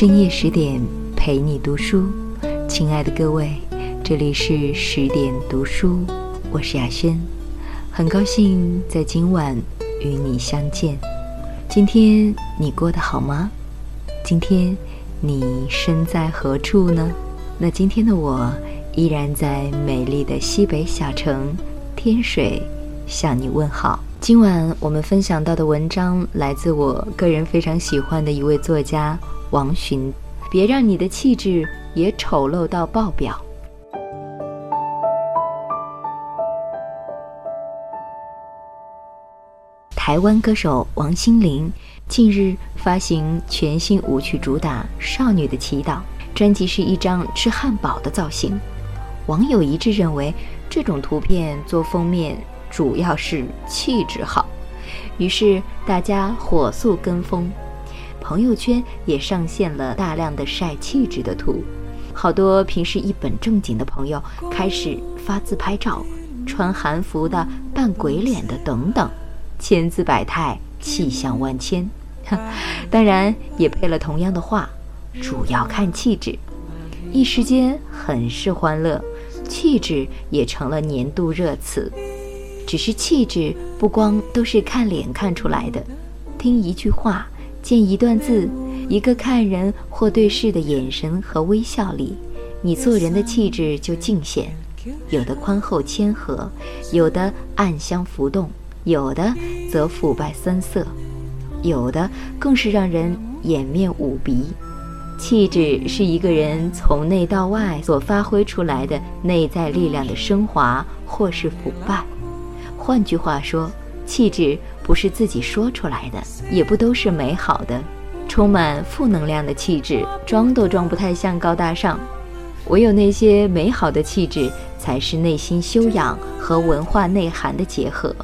深夜十点陪你读书，亲爱的各位，这里是十点读书，我是雅轩，很高兴在今晚与你相见。今天你过得好吗？今天你身在何处呢？那今天的我依然在美丽的西北小城天水向你问好。今晚我们分享到的文章来自我个人非常喜欢的一位作家王洵。别让你的气质也丑陋到爆表。台湾歌手王心凌近日发行全新舞曲主打《少女的祈祷》，专辑是一张吃汉堡的造型。网友一致认为，这种图片做封面。主要是气质好，于是大家火速跟风，朋友圈也上线了大量的晒气质的图。好多平时一本正经的朋友开始发自拍照，穿韩服的、扮鬼脸的等等，千姿百态，气象万千。当然也配了同样的话：主要看气质。一时间很是欢乐，气质也成了年度热词。只是气质不光都是看脸看出来的，听一句话，见一段字，一个看人或对事的眼神和微笑里，你做人的气质就尽显。有的宽厚谦和，有的暗香浮动，有的则腐败酸涩，有的更是让人掩面捂鼻。气质是一个人从内到外所发挥出来的内在力量的升华或是腐败。换句话说，气质不是自己说出来的，也不都是美好的。充满负能量的气质，装都装不太像高大上。唯有那些美好的气质，才是内心修养和文化内涵的结合，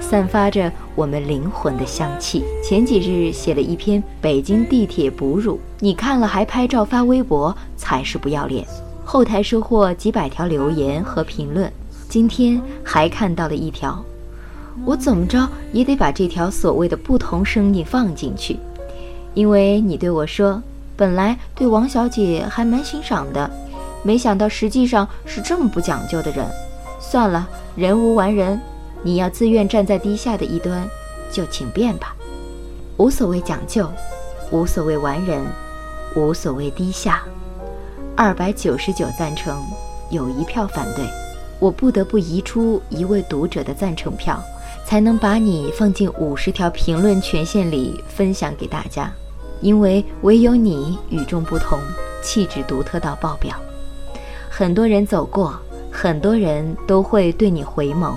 散发着我们灵魂的香气。前几日写了一篇北京地铁哺乳，你看了还拍照发微博，才是不要脸。后台收获几百条留言和评论。今天还看到了一条，我怎么着也得把这条所谓的不同声音放进去，因为你对我说，本来对王小姐还蛮欣赏的，没想到实际上是这么不讲究的人。算了，人无完人，你要自愿站在低下的一端，就请便吧。无所谓讲究，无所谓完人，无所谓低下。二百九十九赞成，有一票反对。我不得不移出一位读者的赞成票，才能把你放进五十条评论权限里分享给大家，因为唯有你与众不同，气质独特到爆表。很多人走过，很多人都会对你回眸，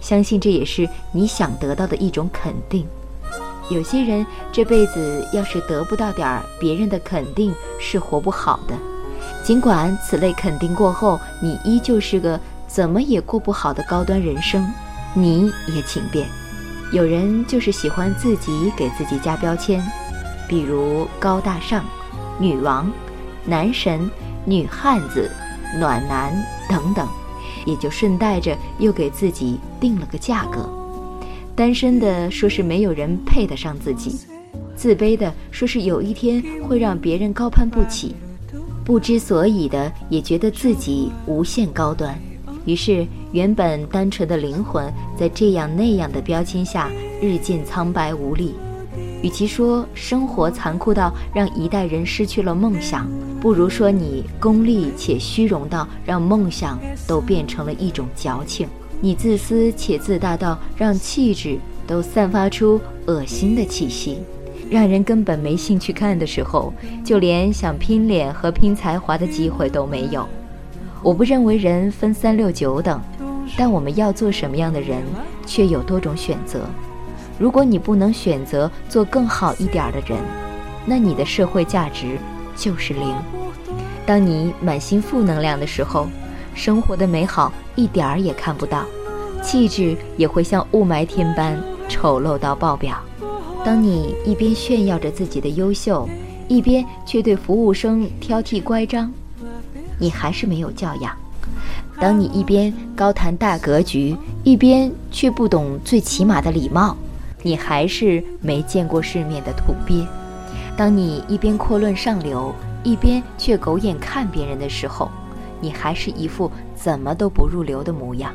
相信这也是你想得到的一种肯定。有些人这辈子要是得不到点儿别人的肯定，是活不好的。尽管此类肯定过后，你依旧是个。怎么也过不好的高端人生，你也请便。有人就是喜欢自己给自己加标签，比如高大上、女王、男神、女汉子、暖男等等，也就顺带着又给自己定了个价格。单身的说是没有人配得上自己，自卑的说是有一天会让别人高攀不起，不知所以的也觉得自己无限高端。于是，原本单纯的灵魂在这样那样的标签下日渐苍白无力。与其说生活残酷到让一代人失去了梦想，不如说你功利且虚荣到让梦想都变成了一种矫情。你自私且自大到让气质都散发出恶心的气息，让人根本没兴趣看的时候，就连想拼脸和拼才华的机会都没有。我不认为人分三六九等，但我们要做什么样的人，却有多种选择。如果你不能选择做更好一点的人，那你的社会价值就是零。当你满心负能量的时候，生活的美好一点儿也看不到，气质也会像雾霾天般丑陋到爆表。当你一边炫耀着自己的优秀，一边却对服务生挑剔乖张。你还是没有教养。当你一边高谈大格局，一边却不懂最起码的礼貌，你还是没见过世面的土鳖。当你一边阔论上流，一边却狗眼看别人的时候，你还是一副怎么都不入流的模样。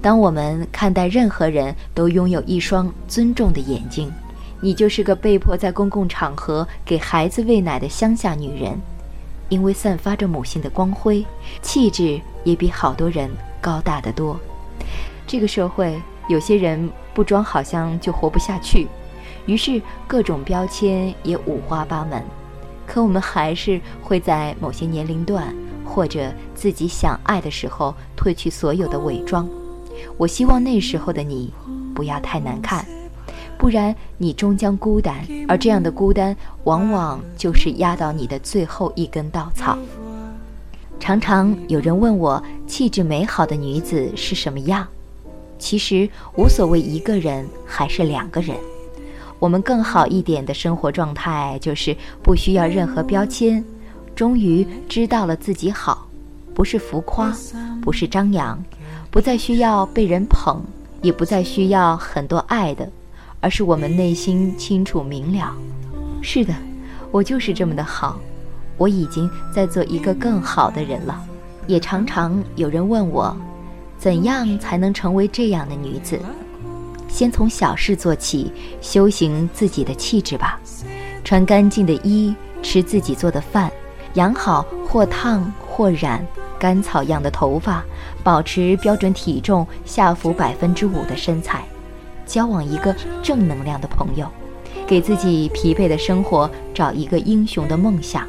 当我们看待任何人都拥有一双尊重的眼睛，你就是个被迫在公共场合给孩子喂奶的乡下女人，因为散发着母性的光辉，气质也比好多人高大得多。这个社会，有些人不装好像就活不下去，于是各种标签也五花八门。可我们还是会在某些年龄段或者自己想爱的时候褪去所有的伪装。我希望那时候的你不要太难看，不然你终将孤单，而这样的孤单往往就是压倒你的最后一根稻草。常常有人问我，气质美好的女子是什么样？其实无所谓一个人还是两个人，我们更好一点的生活状态就是不需要任何标签，终于知道了自己好，不是浮夸，不是张扬。不再需要被人捧，也不再需要很多爱的，而是我们内心清楚明了。是的，我就是这么的好，我已经在做一个更好的人了。也常常有人问我，怎样才能成为这样的女子？先从小事做起，修行自己的气质吧。穿干净的衣，吃自己做的饭，养好或烫或染。甘草样的头发，保持标准体重下浮百分之五的身材，交往一个正能量的朋友，给自己疲惫的生活找一个英雄的梦想，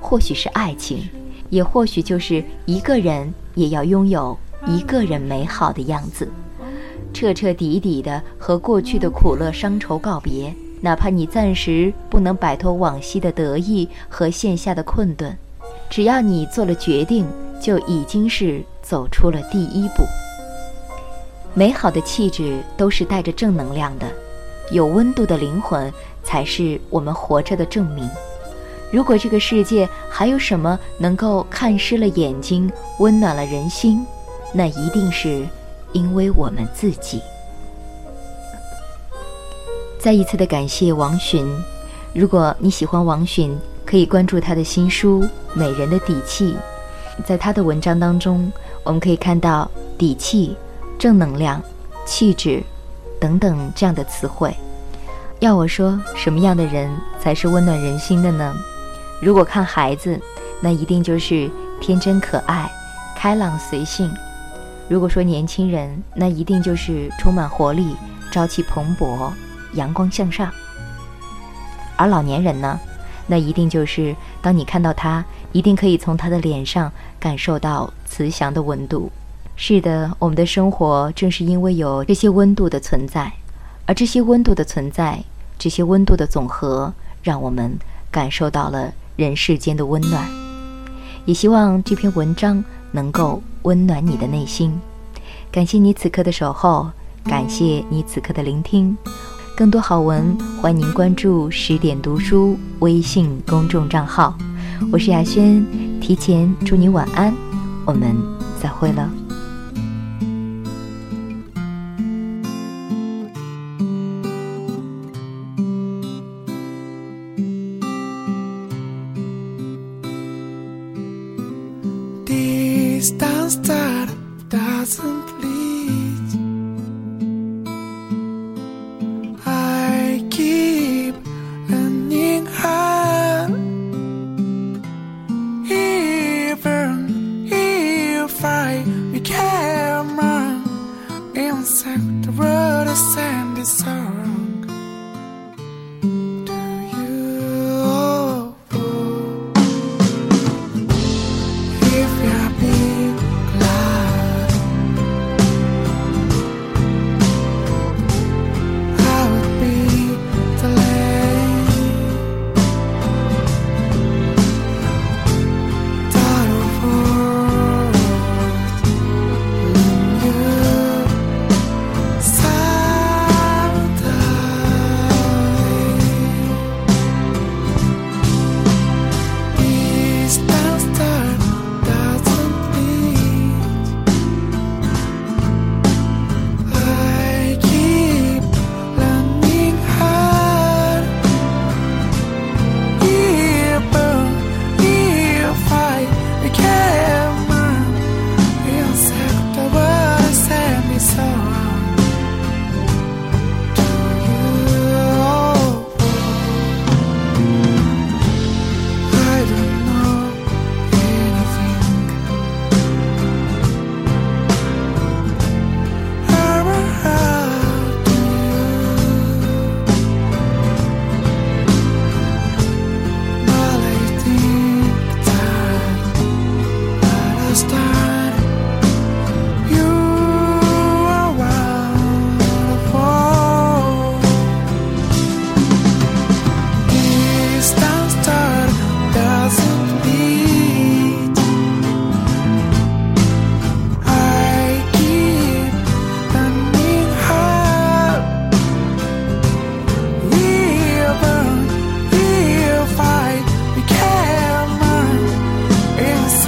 或许是爱情，也或许就是一个人也要拥有一个人美好的样子，彻彻底底的和过去的苦乐伤愁告别，哪怕你暂时不能摆脱往昔的得意和线下的困顿，只要你做了决定。就已经是走出了第一步。美好的气质都是带着正能量的，有温度的灵魂才是我们活着的证明。如果这个世界还有什么能够看湿了眼睛、温暖了人心，那一定是因为我们自己。再一次的感谢王洵。如果你喜欢王洵，可以关注他的新书《美人的底气》。在他的文章当中，我们可以看到底气、正能量、气质等等这样的词汇。要我说，什么样的人才是温暖人心的呢？如果看孩子，那一定就是天真可爱、开朗随性；如果说年轻人，那一定就是充满活力、朝气蓬勃、阳光向上；而老年人呢，那一定就是当你看到他。一定可以从他的脸上感受到慈祥的温度。是的，我们的生活正是因为有这些温度的存在，而这些温度的存在，这些温度的总和，让我们感受到了人世间的温暖。也希望这篇文章能够温暖你的内心。感谢你此刻的守候，感谢你此刻的聆听。更多好文，欢迎您关注十点读书微信公众账号。我是雅轩，提前祝你晚安，我们再会了。Dance.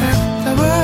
step the world.